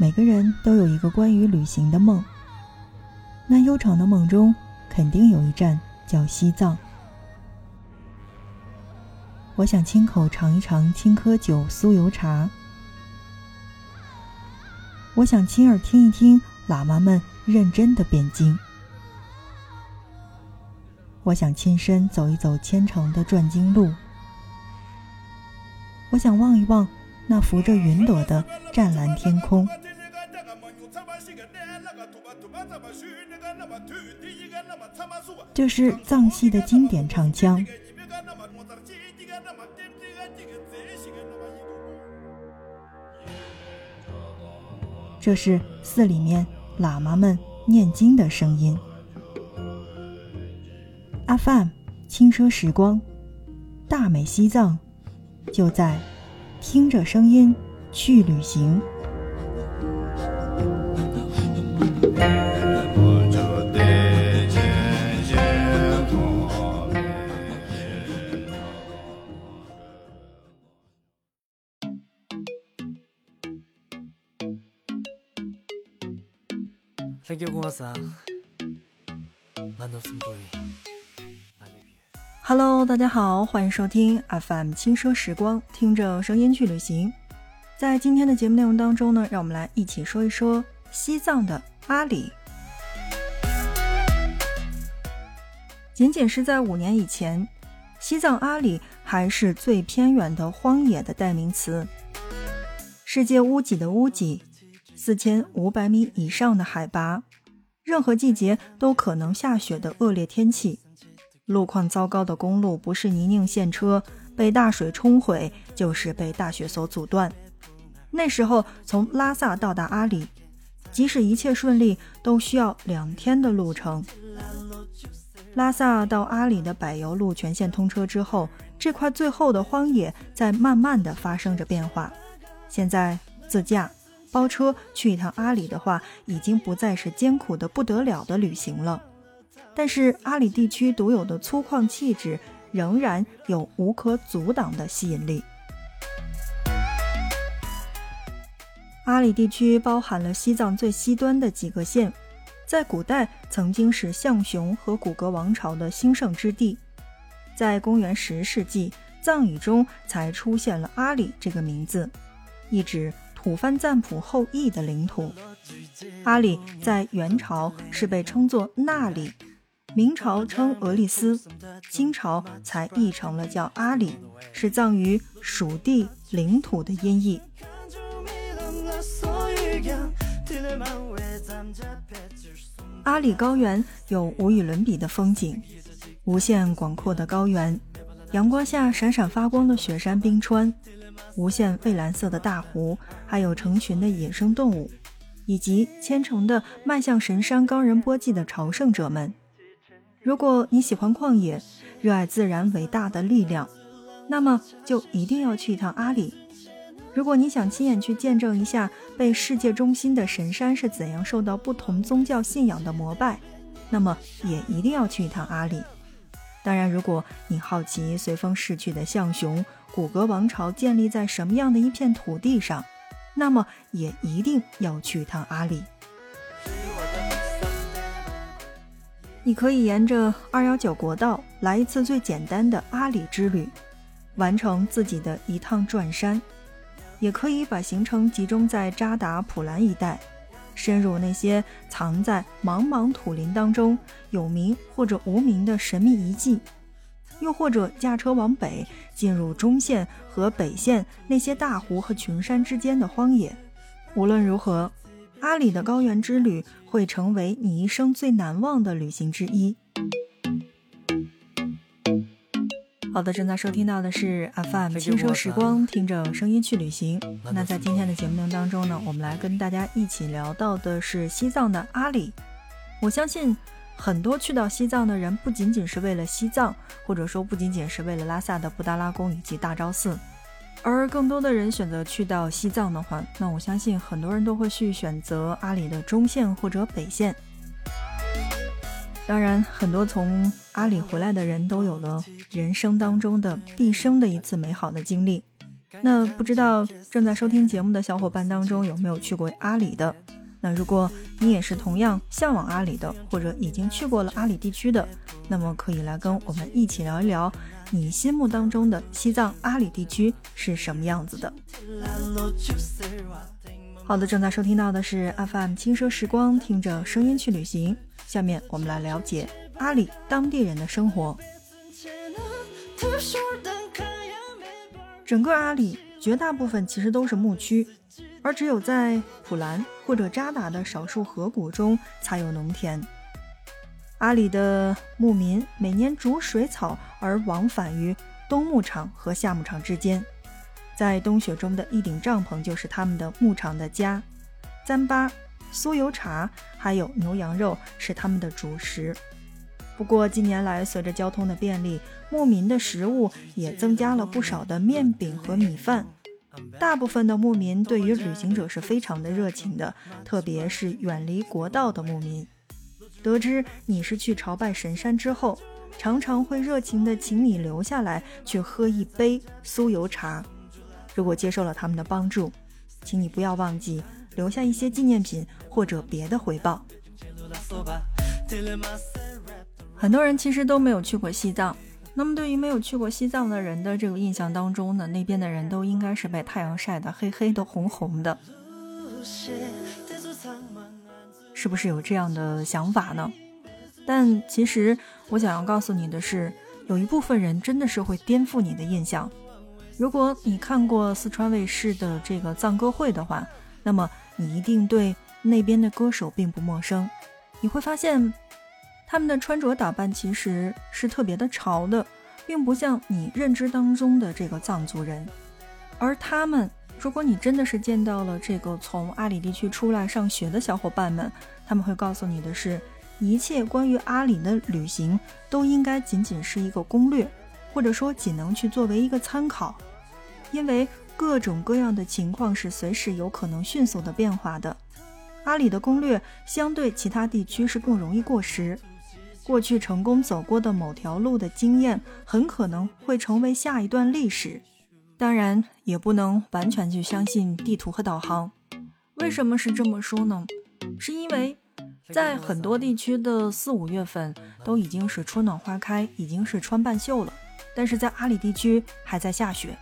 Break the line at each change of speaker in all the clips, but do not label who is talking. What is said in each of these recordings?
每个人都有一个关于旅行的梦。那悠长的梦中，肯定有一站叫西藏。我想亲口尝一尝青稞酒酥油茶。我想亲耳听一听喇嘛们认真的辩经。我想亲身走一走虔诚的转经路。我想望一望那浮着云朵的湛蓝天空。这是藏戏的经典唱腔。这是寺里面喇嘛们念经的声音。阿范，轻奢时光，大美西藏，就在听着声音去旅行。Thankyougos 啊 Hello，大家好，欢迎收听 FM 轻奢时光，听着声音去旅行。在今天的节目内容当中呢，让我们来一起说一说西藏的阿里。仅仅是在五年以前，西藏阿里还是最偏远的荒野的代名词，世界屋脊的屋脊。四千五百米以上的海拔，任何季节都可能下雪的恶劣天气，路况糟糕的公路不是泥泞陷车被大水冲毁，就是被大雪所阻断。那时候从拉萨到达阿里，即使一切顺利，都需要两天的路程。拉萨到阿里的柏油路全线通车之后，这块最后的荒野在慢慢的发生着变化。现在自驾。包车去一趟阿里的话，已经不再是艰苦的不得了的旅行了。但是阿里地区独有的粗犷气质，仍然有无可阻挡的吸引力。阿里地区包含了西藏最西端的几个县，在古代曾经是象雄和古格王朝的兴盛之地。在公元十世纪，藏语中才出现了阿里这个名字，意指。吐蕃赞普后裔的领土，阿里在元朝是被称作那里，明朝称俄利斯，清朝才译成了叫阿里，是藏语属地领土的音译。阿里高原有无与伦比的风景，无限广阔的高原，阳光下闪闪发光的雪山冰川。无限蔚蓝色的大湖，还有成群的野生动物，以及虔诚的迈向神山冈仁波齐的朝圣者们。如果你喜欢旷野，热爱自然伟大的力量，那么就一定要去一趟阿里。如果你想亲眼去见证一下被世界中心的神山是怎样受到不同宗教信仰的膜拜，那么也一定要去一趟阿里。当然，如果你好奇随风逝去的象雄。古格王朝建立在什么样的一片土地上？那么也一定要去一趟阿里。你可以沿着二幺九国道来一次最简单的阿里之旅，完成自己的一趟转山；也可以把行程集中在扎达普兰一带，深入那些藏在茫茫土林当中有名或者无名的神秘遗迹。又或者驾车往北，进入中线和北线那些大湖和群山之间的荒野。无论如何，阿里的高原之旅会成为你一生最难忘的旅行之一。好的，正在收听到的是 FM 轻奢时光，听着声音去旅行。那在今天的节目当中呢，我们来跟大家一起聊到的是西藏的阿里。我相信。很多去到西藏的人，不仅仅是为了西藏，或者说不仅仅是为了拉萨的布达拉宫以及大昭寺，而更多的人选择去到西藏的话，那我相信很多人都会去选择阿里的中线或者北线。当然，很多从阿里回来的人都有了人生当中的毕生的一次美好的经历，那不知道正在收听节目的小伙伴当中有没有去过阿里的？那如果你也是同样向往阿里的，或者已经去过了阿里地区的，那么可以来跟我们一起聊一聊，你心目当中的西藏阿里地区是什么样子的？好的，正在收听到的是 FM 轻奢时光，听着声音去旅行。下面我们来了解阿里当地人的生活。整个阿里绝大部分其实都是牧区。而只有在普兰或者扎达的少数河谷中才有农田。阿里的牧民每年逐水草而往返于冬牧场和夏牧场之间，在冬雪中的一顶帐篷就是他们的牧场的家。糌粑、酥油茶还有牛羊肉是他们的主食。不过近年来，随着交通的便利，牧民的食物也增加了不少的面饼和米饭。大部分的牧民对于旅行者是非常的热情的，特别是远离国道的牧民。得知你是去朝拜神山之后，常常会热情的请你留下来去喝一杯酥油茶。如果接受了他们的帮助，请你不要忘记留下一些纪念品或者别的回报。很多人其实都没有去过西藏。那么，对于没有去过西藏的人的这个印象当中呢，那边的人都应该是被太阳晒得黑黑的、红红的，是不是有这样的想法呢？但其实我想要告诉你的是，有一部分人真的是会颠覆你的印象。如果你看过四川卫视的这个藏歌会的话，那么你一定对那边的歌手并不陌生。你会发现。他们的穿着打扮其实是特别的潮的，并不像你认知当中的这个藏族人。而他们，如果你真的是见到了这个从阿里地区出来上学的小伙伴们，他们会告诉你的是，一切关于阿里的旅行都应该仅仅是一个攻略，或者说仅能去作为一个参考，因为各种各样的情况是随时有可能迅速的变化的。阿里的攻略相对其他地区是更容易过时。过去成功走过的某条路的经验，很可能会成为下一段历史。当然，也不能完全去相信地图和导航。为什么是这么说呢？是因为在很多地区的四五月份都已经是春暖花开，已经是穿半袖了，但是在阿里地区还在下雪。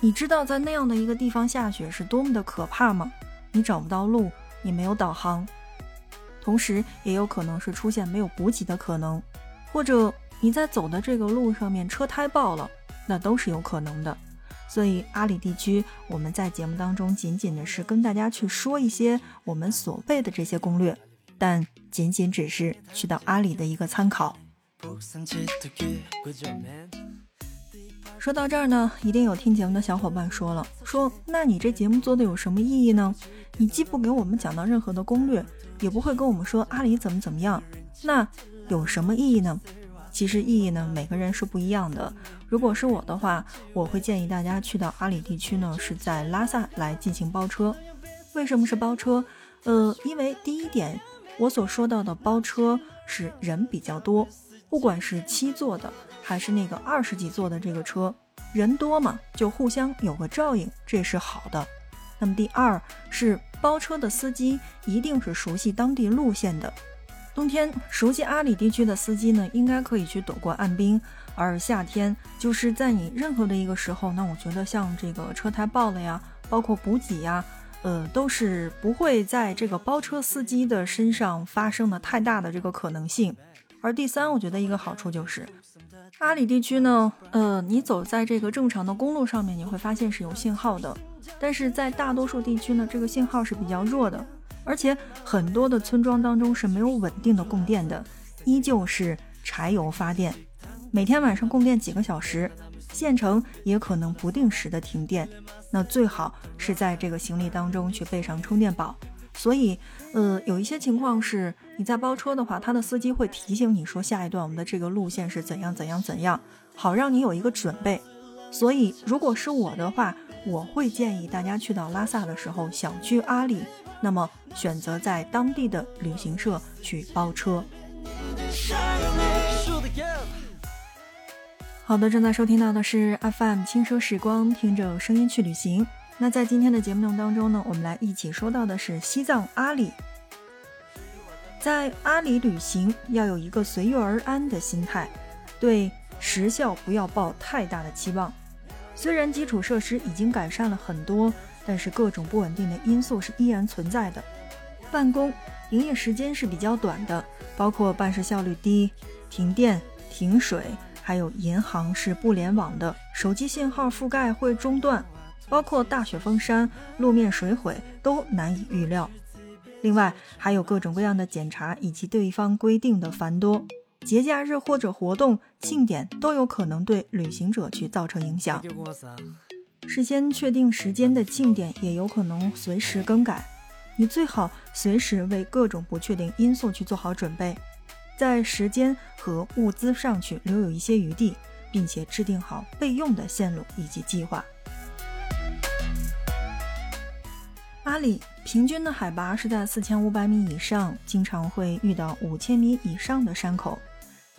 你知道在那样的一个地方下雪是多么的可怕吗？你找不到路，你没有导航。同时，也有可能是出现没有补给的可能，或者你在走的这个路上面车胎爆了，那都是有可能的。所以，阿里地区我们在节目当中仅仅的是跟大家去说一些我们所谓的这些攻略，但仅仅只是去到阿里的一个参考。说到这儿呢，一定有听节目的小伙伴说了，说那你这节目做的有什么意义呢？你既不给我们讲到任何的攻略。也不会跟我们说阿里怎么怎么样，那有什么意义呢？其实意义呢，每个人是不一样的。如果是我的话，我会建议大家去到阿里地区呢，是在拉萨来进行包车。为什么是包车？呃，因为第一点，我所说到的包车是人比较多，不管是七座的还是那个二十几座的这个车，人多嘛，就互相有个照应，这是好的。那么第二是。包车的司机一定是熟悉当地路线的。冬天熟悉阿里地区的司机呢，应该可以去躲过暗冰；而夏天就是在你任何的一个时候，那我觉得像这个车胎爆了呀，包括补给呀，呃，都是不会在这个包车司机的身上发生的太大的这个可能性。而第三，我觉得一个好处就是，阿里地区呢，呃，你走在这个正常的公路上面，你会发现是有信号的。但是在大多数地区呢，这个信号是比较弱的，而且很多的村庄当中是没有稳定的供电的，依旧是柴油发电，每天晚上供电几个小时，县城也可能不定时的停电。那最好是在这个行李当中去备上充电宝。所以，呃，有一些情况是你在包车的话，他的司机会提醒你说下一段我们的这个路线是怎样怎样怎样，好让你有一个准备。所以，如果是我的话，我会建议大家去到拉萨的时候，想去阿里，那么选择在当地的旅行社去包车。好的，正在收听到的是 FM 轻奢时光，听着声音去旅行。那在今天的节目当中呢，我们来一起说到的是西藏阿里。在阿里旅行要有一个随遇而安的心态，对时效不要抱太大的期望。虽然基础设施已经改善了很多，但是各种不稳定的因素是依然存在的。办公营业时间是比较短的，包括办事效率低、停电、停水。还有银行是不联网的，手机信号覆盖会中断，包括大雪封山、路面水毁都难以预料。另外还有各种各样的检查以及对方规定的繁多，节假日或者活动庆典都有可能对旅行者去造成影响。事先确定时间的庆典也有可能随时更改，你最好随时为各种不确定因素去做好准备。在时间和物资上去留有一些余地，并且制定好备用的线路以及计划。阿里平均的海拔是在四千五百米以上，经常会遇到五千米以上的山口。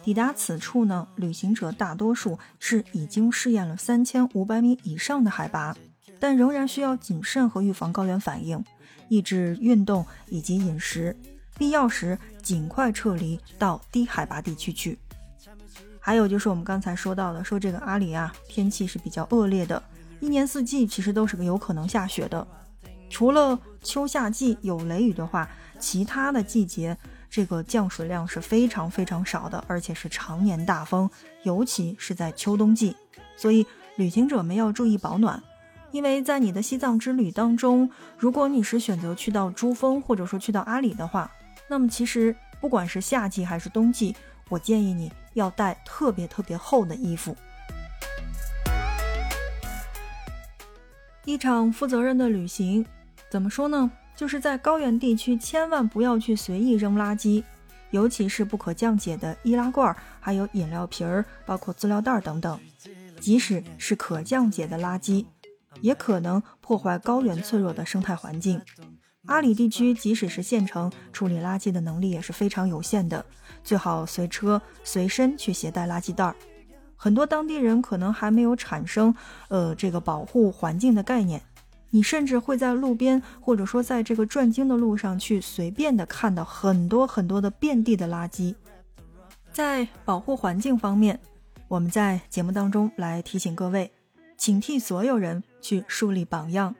抵达此处呢，旅行者大多数是已经试验了三千五百米以上的海拔，但仍然需要谨慎和预防高原反应，抑制运动以及饮食。必要时尽快撤离到低海拔地区去。还有就是我们刚才说到的，说这个阿里啊，天气是比较恶劣的，一年四季其实都是个有可能下雪的。除了秋夏季有雷雨的话，其他的季节这个降水量是非常非常少的，而且是常年大风，尤其是在秋冬季。所以旅行者们要注意保暖，因为在你的西藏之旅当中，如果你是选择去到珠峰或者说去到阿里的话，那么其实不管是夏季还是冬季，我建议你要带特别特别厚的衣服。一场负责任的旅行，怎么说呢？就是在高原地区，千万不要去随意扔垃圾，尤其是不可降解的易拉罐，还有饮料瓶儿，包括塑料袋等等。即使是可降解的垃圾，也可能破坏高原脆弱的生态环境。阿里地区，即使是县城，处理垃圾的能力也是非常有限的。最好随车随身去携带垃圾袋儿。很多当地人可能还没有产生，呃，这个保护环境的概念。你甚至会在路边，或者说在这个转经的路上去，随便的看到很多很多的遍地的垃圾。在保护环境方面，我们在节目当中来提醒各位，请替所有人去树立榜样。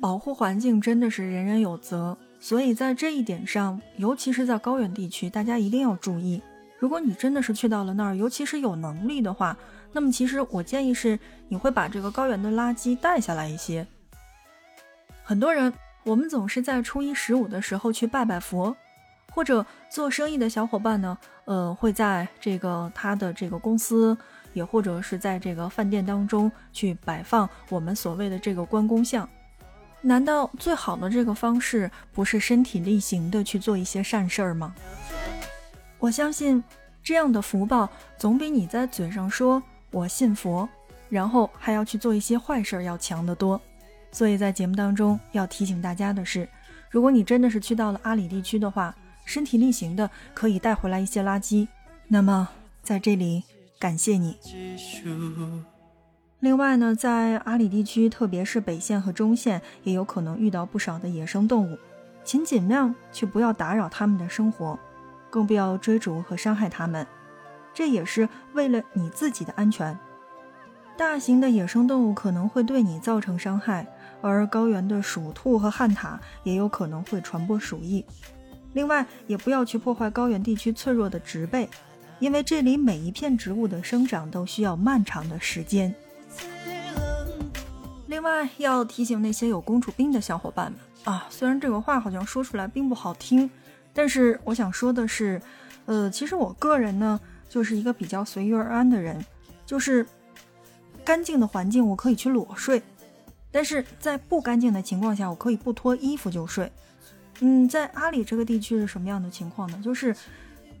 保护环境真的是人人有责，所以在这一点上，尤其是在高原地区，大家一定要注意。如果你真的是去到了那儿，尤其是有能力的话，那么其实我建议是，你会把这个高原的垃圾带下来一些。很多人，我们总是在初一十五的时候去拜拜佛，或者做生意的小伙伴呢，呃，会在这个他的这个公司，也或者是在这个饭店当中去摆放我们所谓的这个关公像。难道最好的这个方式不是身体力行的去做一些善事儿吗？我相信这样的福报总比你在嘴上说我信佛，然后还要去做一些坏事儿要强得多。所以在节目当中要提醒大家的是，如果你真的是去到了阿里地区的话，身体力行的可以带回来一些垃圾。那么在这里感谢你。另外呢，在阿里地区，特别是北线和中线，也有可能遇到不少的野生动物，请尽量去不要打扰它们的生活，更不要追逐和伤害它们，这也是为了你自己的安全。大型的野生动物可能会对你造成伤害，而高原的鼠兔和旱獭也有可能会传播鼠疫。另外，也不要去破坏高原地区脆弱的植被，因为这里每一片植物的生长都需要漫长的时间。另外要提醒那些有公主病的小伙伴们啊，虽然这个话好像说出来并不好听，但是我想说的是，呃，其实我个人呢就是一个比较随遇而安的人，就是干净的环境我可以去裸睡，但是在不干净的情况下，我可以不脱衣服就睡。嗯，在阿里这个地区是什么样的情况呢？就是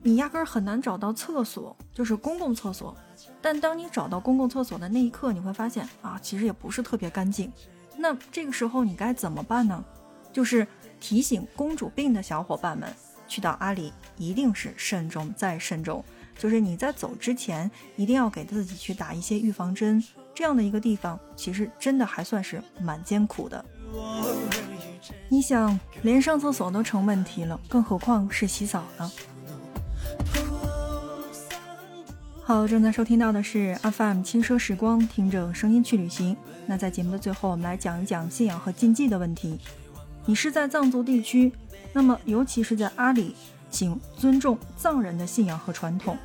你压根儿很难找到厕所，就是公共厕所。但当你找到公共厕所的那一刻，你会发现啊，其实也不是特别干净。那这个时候你该怎么办呢？就是提醒公主病的小伙伴们，去到阿里一定是慎重再慎重，就是你在走之前一定要给自己去打一些预防针。这样的一个地方，其实真的还算是蛮艰苦的。你想，连上厕所都成问题了，更何况是洗澡呢？好，正在收听到的是 FM 轻奢时光，听着声音去旅行。那在节目的最后，我们来讲一讲信仰和禁忌的问题。你是在藏族地区，那么尤其是在阿里，请尊重藏人的信仰和传统。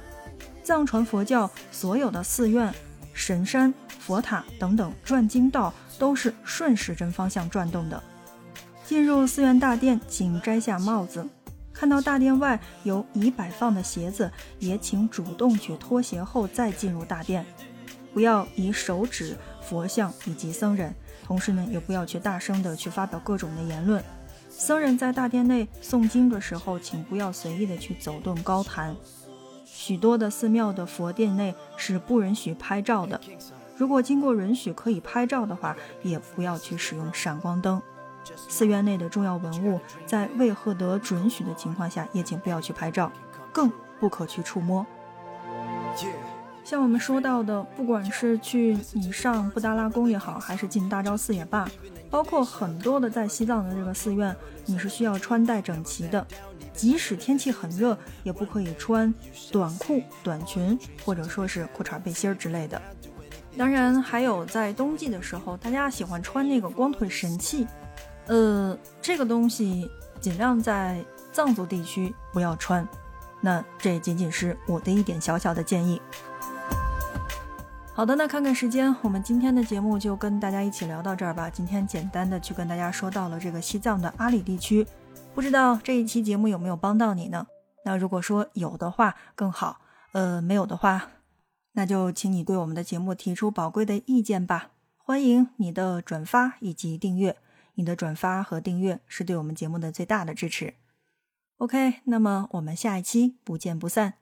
藏传佛教所有的寺院、神山、佛塔等等转经道都是顺时针方向转动的。进入寺院大殿，请摘下帽子。看到大殿外有已摆放的鞋子，也请主动去脱鞋后再进入大殿，不要以手指佛像以及僧人。同时呢，也不要去大声的去发表各种的言论。僧人在大殿内诵经的时候，请不要随意的去走动高谈。许多的寺庙的佛殿内是不允许拍照的。如果经过允许可以拍照的话，也不要去使用闪光灯。寺院内的重要文物，在未获得准许的情况下，也请不要去拍照，更不可去触摸。像我们说到的，不管是去你上布达拉宫也好，还是进大昭寺也罢，包括很多的在西藏的这个寺院，你是需要穿戴整齐的。即使天气很热，也不可以穿短裤、短裙，或者说是裤衩、背心儿之类的。当然，还有在冬季的时候，大家喜欢穿那个光腿神器。呃，这个东西尽量在藏族地区不要穿。那这仅仅是我的一点小小的建议。好的，那看看时间，我们今天的节目就跟大家一起聊到这儿吧。今天简单的去跟大家说到了这个西藏的阿里地区，不知道这一期节目有没有帮到你呢？那如果说有的话更好，呃，没有的话，那就请你对我们的节目提出宝贵的意见吧。欢迎你的转发以及订阅。你的转发和订阅是对我们节目的最大的支持。OK，那么我们下一期不见不散。